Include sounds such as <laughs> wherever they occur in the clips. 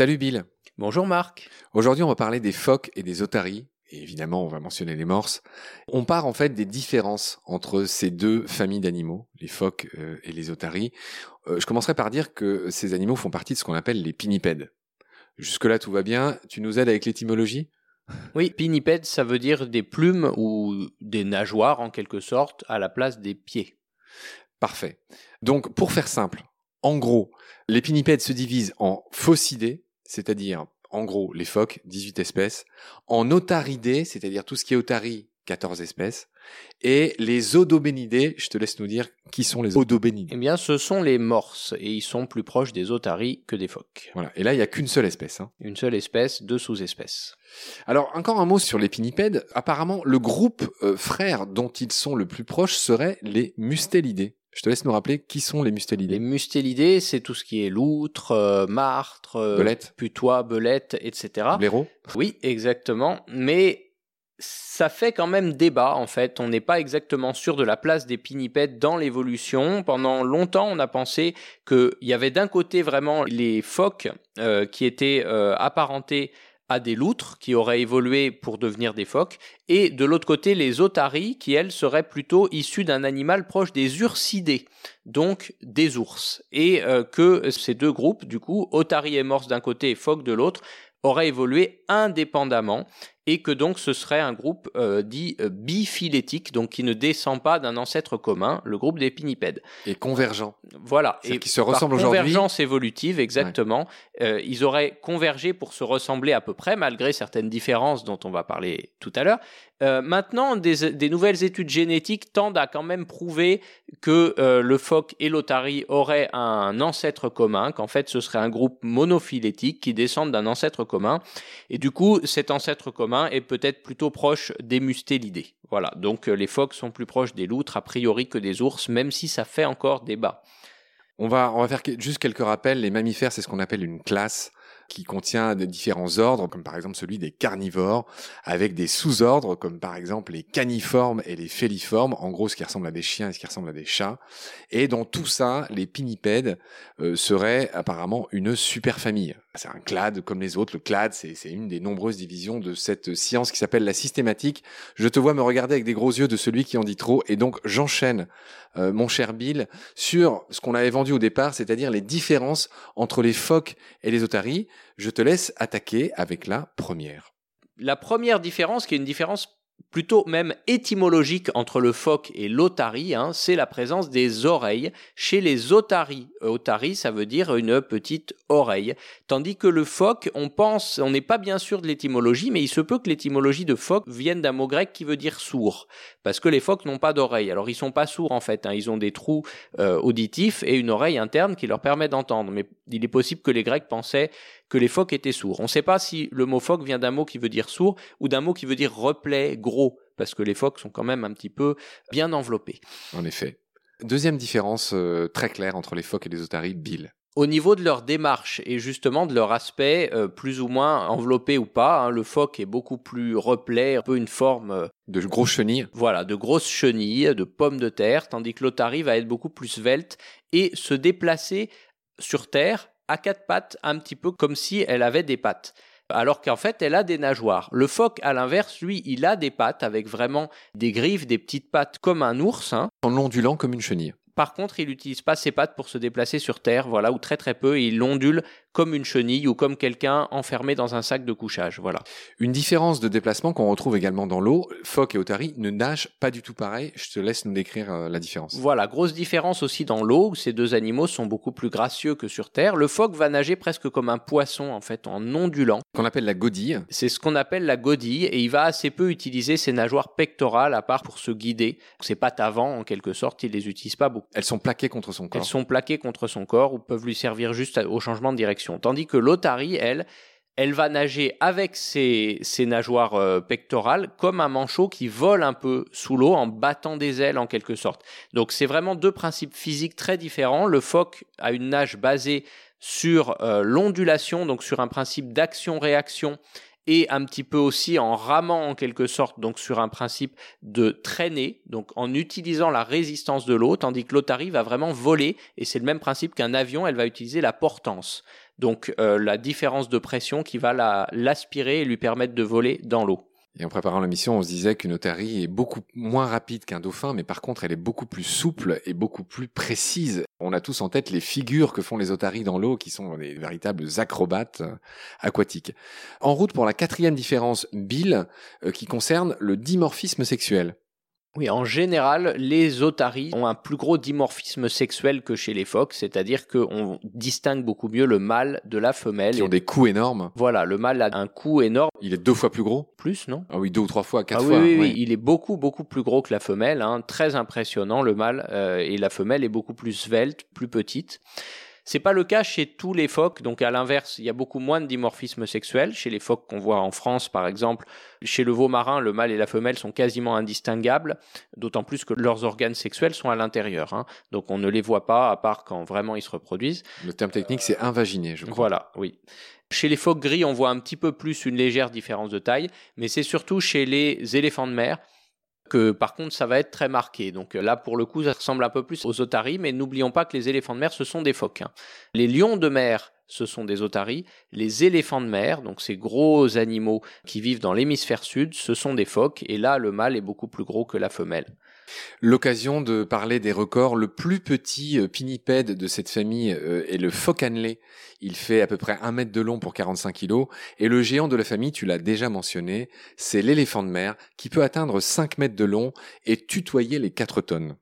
Salut Bill. Bonjour Marc. Aujourd'hui, on va parler des phoques et des otaries. Et évidemment, on va mentionner les morses. On part en fait des différences entre ces deux familles d'animaux, les phoques euh, et les otaries. Euh, je commencerai par dire que ces animaux font partie de ce qu'on appelle les pinnipèdes. Jusque-là, tout va bien. Tu nous aides avec l'étymologie? Oui, pinnipède, ça veut dire des plumes ou des nageoires en quelque sorte à la place des pieds. Parfait. Donc, pour faire simple, en gros, les pinnipèdes se divisent en faucidés, c'est-à-dire en gros les phoques, 18 espèces, en otaridés, c'est-à-dire tout ce qui est otarie, 14 espèces, et les odobénidés, je te laisse nous dire qui sont les odobénidés. Eh bien, ce sont les morses, et ils sont plus proches des otaries que des phoques. Voilà, et là, il n'y a qu'une seule espèce. Hein. Une seule espèce, deux sous-espèces. Alors, encore un mot sur les pinnipèdes. Apparemment, le groupe euh, frère dont ils sont le plus proches serait les mustélidés. Je te laisse nous rappeler qui sont les mustélidés. Les mustélidés, c'est tout ce qui est loutre, euh, martre, euh, Belette. putois, belette, etc. Blaireaux Oui, exactement. Mais ça fait quand même débat, en fait. On n'est pas exactement sûr de la place des pinnipèdes dans l'évolution. Pendant longtemps, on a pensé qu'il y avait d'un côté vraiment les phoques euh, qui étaient euh, apparentés à des loutres qui auraient évolué pour devenir des phoques, et de l'autre côté les otaries qui elles seraient plutôt issues d'un animal proche des ursidés, donc des ours, et euh, que ces deux groupes, du coup, otaries et morses d'un côté et phoques de l'autre, auraient évolué indépendamment et que donc ce serait un groupe euh, dit euh, biphylétique, donc qui ne descend pas d'un ancêtre commun, le groupe des pinnipèdes. Et convergents. Voilà. Et qu'ils se par ressemblent aujourd'hui. Convergence évolutive, exactement. Euh, ils auraient convergé pour se ressembler à peu près, malgré certaines différences dont on va parler tout à l'heure. Euh, maintenant, des, des nouvelles études génétiques tendent à quand même prouver que euh, le phoque et l'otarie auraient un ancêtre commun, qu'en fait ce serait un groupe monophylétique qui descendent d'un ancêtre commun. Et du coup, cet ancêtre commun est peut-être plutôt proche des mustélidés. Voilà, donc euh, les phoques sont plus proches des loutres a priori que des ours, même si ça fait encore débat. On va, on va faire juste quelques rappels. Les mammifères, c'est ce qu'on appelle une classe qui contient des différents ordres, comme par exemple celui des carnivores, avec des sous-ordres, comme par exemple les caniformes et les féliformes, en gros ce qui ressemble à des chiens et ce qui ressemble à des chats. Et dans tout ça, les pinnipèdes euh, seraient apparemment une super famille. C'est un clade comme les autres. Le clade, c'est une des nombreuses divisions de cette science qui s'appelle la systématique. Je te vois me regarder avec des gros yeux de celui qui en dit trop, et donc j'enchaîne, euh, mon cher Bill, sur ce qu'on avait vendu au départ, c'est-à-dire les différences entre les phoques et les otaries. Je te laisse attaquer avec la première. La première différence, qui est une différence plutôt même étymologique entre le phoque et l'otarie, hein, c'est la présence des oreilles. Chez les otaries, otarie, ça veut dire une petite oreille. Tandis que le phoque, on pense, on n'est pas bien sûr de l'étymologie, mais il se peut que l'étymologie de phoque vienne d'un mot grec qui veut dire sourd. Parce que les phoques n'ont pas d'oreilles. Alors ils sont pas sourds en fait, hein, ils ont des trous euh, auditifs et une oreille interne qui leur permet d'entendre. Mais il est possible que les Grecs pensaient que les phoques étaient sourds. On ne sait pas si le mot phoque vient d'un mot qui veut dire sourd ou d'un mot qui veut dire replay, gros, parce que les phoques sont quand même un petit peu bien enveloppés. En effet. Deuxième différence euh, très claire entre les phoques et les otaries, Bill. Au niveau de leur démarche et justement de leur aspect, euh, plus ou moins enveloppé ou pas, hein, le phoque est beaucoup plus replay, un peu une forme euh, De gros chenilles. voilà, de grosses chenilles, de pommes de terre, tandis que l'otarie va être beaucoup plus svelte et se déplacer sur terre à quatre pattes, un petit peu comme si elle avait des pattes. Alors qu'en fait, elle a des nageoires. Le phoque, à l'inverse, lui, il a des pattes avec vraiment des griffes, des petites pattes comme un ours. hein. En ondulant comme une chenille. Par contre, il n'utilise pas ses pattes pour se déplacer sur terre, voilà, ou très très peu, et il ondule comme une chenille ou comme quelqu'un enfermé dans un sac de couchage, voilà. Une différence de déplacement qu'on retrouve également dans l'eau. Phoque et otarie ne nagent pas du tout pareil. Je te laisse nous décrire euh, la différence. Voilà, grosse différence aussi dans l'eau, où ces deux animaux sont beaucoup plus gracieux que sur terre. Le phoque va nager presque comme un poisson, en fait, en ondulant. Qu'on appelle la godille. C'est ce qu'on appelle la godille, et il va assez peu utiliser ses nageoires pectorales, à part pour se guider. Ses pattes avant, en quelque sorte, il les utilise pas beaucoup. Elles sont plaquées contre son corps. Elles sont plaquées contre son corps ou peuvent lui servir juste au changement de direction. Tandis que l'otarie, elle, elle va nager avec ses, ses nageoires euh, pectorales comme un manchot qui vole un peu sous l'eau en battant des ailes en quelque sorte. Donc c'est vraiment deux principes physiques très différents. Le phoque a une nage basée sur euh, l'ondulation, donc sur un principe d'action-réaction et un petit peu aussi en ramant en quelque sorte, donc sur un principe de traîner, donc en utilisant la résistance de l'eau, tandis que l'otarie va vraiment voler, et c'est le même principe qu'un avion, elle va utiliser la portance. Donc euh, la différence de pression qui va l'aspirer et lui permettre de voler dans l'eau. Et en préparant la mission, on se disait qu'une otarie est beaucoup moins rapide qu'un dauphin, mais par contre, elle est beaucoup plus souple et beaucoup plus précise. On a tous en tête les figures que font les otaries dans l'eau, qui sont des véritables acrobates euh, aquatiques. En route pour la quatrième différence, Bill, euh, qui concerne le dimorphisme sexuel. Oui, en général, les otaries ont un plus gros dimorphisme sexuel que chez les phoques, c'est-à-dire qu'on distingue beaucoup mieux le mâle de la femelle. Qui ont des coups énormes. Voilà, le mâle a un cou énorme. Il est deux fois plus gros? Plus, non? Ah oui, deux ou trois fois, quatre ah fois. Oui, oui, il est beaucoup, beaucoup plus gros que la femelle. Hein. Très impressionnant, le mâle. Euh, et la femelle est beaucoup plus svelte, plus petite. C'est pas le cas chez tous les phoques, donc à l'inverse, il y a beaucoup moins de dimorphisme sexuel. Chez les phoques qu'on voit en France, par exemple, chez le veau marin, le mâle et la femelle sont quasiment indistinguables, d'autant plus que leurs organes sexuels sont à l'intérieur. Hein. Donc on ne les voit pas, à part quand vraiment ils se reproduisent. Le terme technique, c'est invaginé, je crois. Voilà, oui. Chez les phoques gris, on voit un petit peu plus une légère différence de taille, mais c'est surtout chez les éléphants de mer que par contre ça va être très marqué. Donc là pour le coup ça ressemble un peu plus aux otaries, mais n'oublions pas que les éléphants de mer ce sont des phoques. Hein. Les lions de mer ce sont des otaries. Les éléphants de mer, donc ces gros animaux qui vivent dans l'hémisphère sud, ce sont des phoques. Et là le mâle est beaucoup plus gros que la femelle. L'occasion de parler des records. Le plus petit euh, pinnipède de cette famille euh, est le phoque Il fait à peu près un mètre de long pour 45 kilos. Et le géant de la famille, tu l'as déjà mentionné, c'est l'éléphant de mer qui peut atteindre 5 mètres de long et tutoyer les 4 tonnes.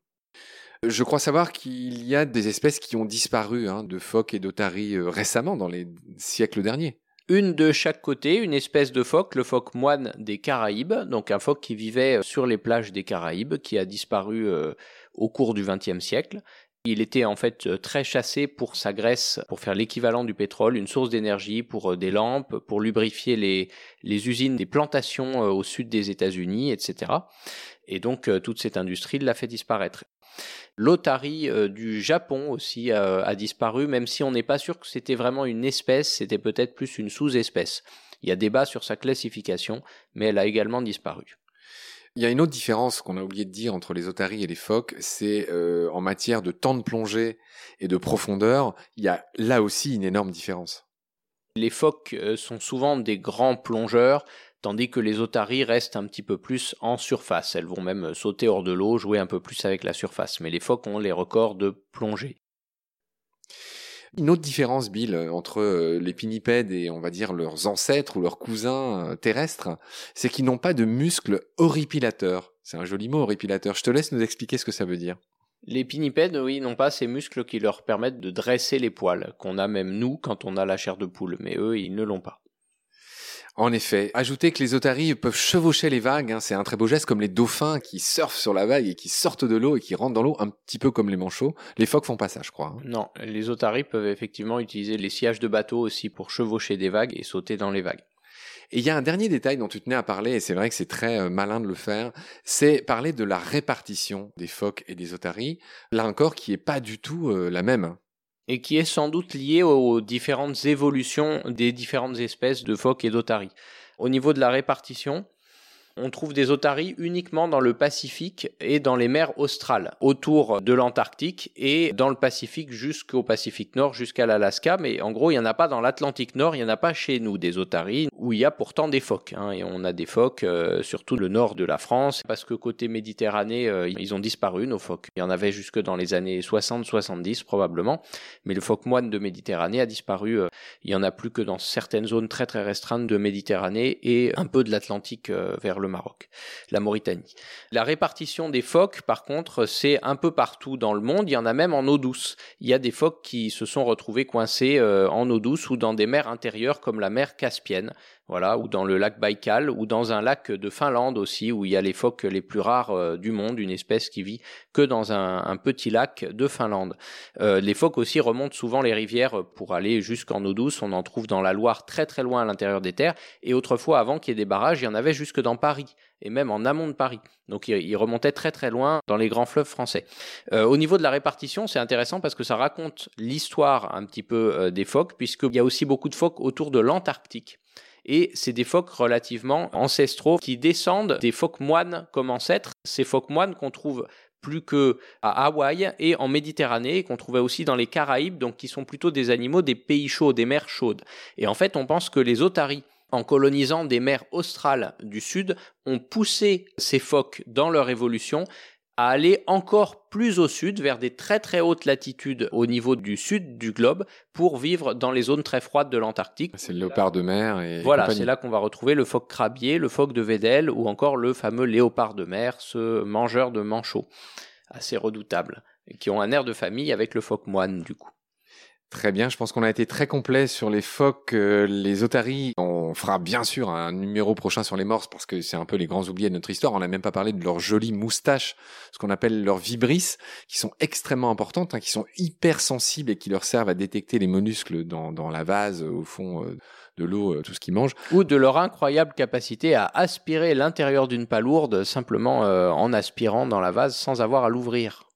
Je crois savoir qu'il y a des espèces qui ont disparu hein, de phoques et d'otaries euh, récemment, dans les siècles derniers une de chaque côté, une espèce de phoque, le phoque moine des Caraïbes, donc un phoque qui vivait sur les plages des Caraïbes, qui a disparu euh, au cours du XXe siècle. Il était en fait euh, très chassé pour sa graisse, pour faire l'équivalent du pétrole, une source d'énergie pour euh, des lampes, pour lubrifier les, usines des plantations au sud des États-Unis, etc. Et donc toute cette industrie l'a fait disparaître. L'otari euh, du Japon aussi euh, a disparu, même si on n'est pas sûr que c'était vraiment une espèce, c'était peut-être plus une sous-espèce. Il y a débat sur sa classification, mais elle a également disparu. Il y a une autre différence qu'on a oublié de dire entre les otaries et les phoques, c'est euh, en matière de temps de plongée et de profondeur, il y a là aussi une énorme différence. Les phoques sont souvent des grands plongeurs, tandis que les otaries restent un petit peu plus en surface. Elles vont même sauter hors de l'eau, jouer un peu plus avec la surface. Mais les phoques ont les records de plongée. Une autre différence, Bill, entre euh, les pinnipèdes et on va dire leurs ancêtres ou leurs cousins euh, terrestres, c'est qu'ils n'ont pas de muscles horripilateurs. C'est un joli mot, horripilateur. Je te laisse nous expliquer ce que ça veut dire. Les pinnipèdes, oui, n'ont pas ces muscles qui leur permettent de dresser les poils, qu'on a même nous quand on a la chair de poule, mais eux, ils ne l'ont pas. En effet, ajouter que les otaries peuvent chevaucher les vagues, hein, c'est un très beau geste comme les dauphins qui surfent sur la vague et qui sortent de l'eau et qui rentrent dans l'eau un petit peu comme les manchots. Les phoques font pas ça, je crois. Hein. Non, les otaries peuvent effectivement utiliser les sillages de bateau aussi pour chevaucher des vagues et sauter dans les vagues. Et il y a un dernier détail dont tu tenais à parler, et c'est vrai que c'est très euh, malin de le faire, c'est parler de la répartition des phoques et des otaries, là encore qui est pas du tout euh, la même. Et qui est sans doute lié aux différentes évolutions des différentes espèces de phoques et d'otaries. Au niveau de la répartition, on trouve des otaries uniquement dans le Pacifique et dans les mers australes, autour de l'Antarctique et dans le Pacifique jusqu'au Pacifique Nord, jusqu'à l'Alaska. Mais en gros, il n'y en a pas dans l'Atlantique Nord, il n'y en a pas chez nous des otaries, où il y a pourtant des phoques. Hein. et on a des phoques, euh, surtout le nord de la France, parce que côté Méditerranée, euh, ils ont disparu, nos phoques. Il y en avait jusque dans les années 60-70 probablement, mais le phoque moine de Méditerranée a disparu. Euh, il n'y en a plus que dans certaines zones très très restreintes de Méditerranée et un peu de l'Atlantique vers le La Mauritanie. La répartition des phoques, par contre, c'est un peu partout dans le monde. Il y en a même en eau douce. Il y a des phoques qui se sont retrouvés coincés euh, en eau douce ou dans des mers intérieures comme la mer Caspienne voilà, ou dans le lac Baïkal, ou dans un lac de Finlande aussi, où il y a les phoques les plus rares euh, du monde, une espèce qui vit que dans un, petit lac de Finlande. Euh, les phoques aussi remontent souvent les rivières pour aller jusqu'en eau douce, on en trouve dans la Loire très très loin à l'intérieur des terres, et autrefois, avant qu'il y ait des barrages, il y en avait jusque dans Paris, et même en amont de Paris. Donc ils remontaient très très loin dans les grands fleuves français. Euh, au niveau de la répartition, c'est intéressant parce que ça raconte l'histoire un petit peu des phoques, puisqu'il y a aussi beaucoup de phoques autour de l'Antarctique. Et c'est des phoques relativement ancestraux qui descendent des phoques moines comme ancêtres. Ces phoques moines qu'on trouve plus que à Hawaï et en Méditerranée, qu'on trouvait aussi dans les Caraïbes, donc qui sont plutôt des animaux des pays chauds, des mers chaudes. Et en fait, on pense que les otaries, en colonisant des mers australes du sud, ont poussé ces phoques dans leur évolution à aller encore plus au sud, vers des très très hautes latitudes au niveau du sud du globe, pour vivre dans les zones très froides de l'Antarctique. C'est le léopard de mer et Voilà, c'est là qu'on va retrouver le phoque crabier, le phoque de Weddell ou encore le fameux léopard de mer, ce mangeur de manchots, assez redoutable, qui ont un air de famille avec le phoque moine du coup. Très bien, je pense qu'on a été très complet sur les phoques, euh, les otaries. On fera bien sûr un numéro prochain sur les morses parce que c'est un peu les grands oubliés de notre histoire. On n'a même pas parlé de leurs jolies moustaches, ce qu'on appelle leurs vibrisses, qui sont extrêmement importantes, hein, qui sont hyper sensibles et qui leur servent à détecter les mollusques dans, la vase, au fond euh, de l'eau, euh, tout ce qui mange. Ou de leur incroyable capacité à aspirer l'intérieur d'une palourde simplement en aspirant dans la vase sans avoir à l'ouvrir.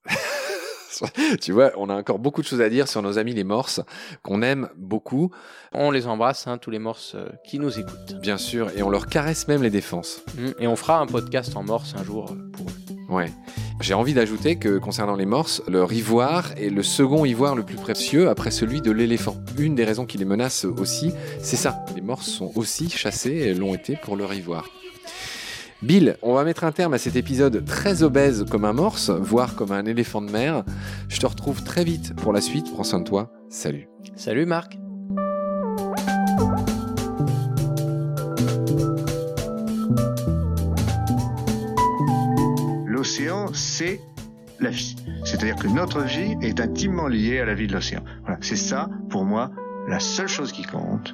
<laughs> tu vois, on a encore beaucoup de choses à dire sur nos amis les morses, qu'on aime beaucoup. On les embrasse, hein, tous les morses euh, qui nous écoutent. Bien sûr, et on leur caresse même les défenses. Mmh, et on fera un podcast en morse un jour euh, pour eux. Ouais. J'ai envie d'ajouter que concernant les morses, leur ivoire est le second ivoire le plus précieux après celui de l'éléphant. Une des raisons qui les menace aussi, c'est ça. Les morses sont aussi chassés et l'ont été pour leur ivoire. Bill, on va mettre un terme à cet épisode très obèse comme un morse, voire comme un éléphant de mer. Je te retrouve très vite pour la suite. Prends soin de toi. Salut. Salut Marc. L'océan, c'est la vie. C'est-à-dire que notre vie est intimement liée à la vie de l'océan. Voilà, c'est ça, pour moi, la seule chose qui compte.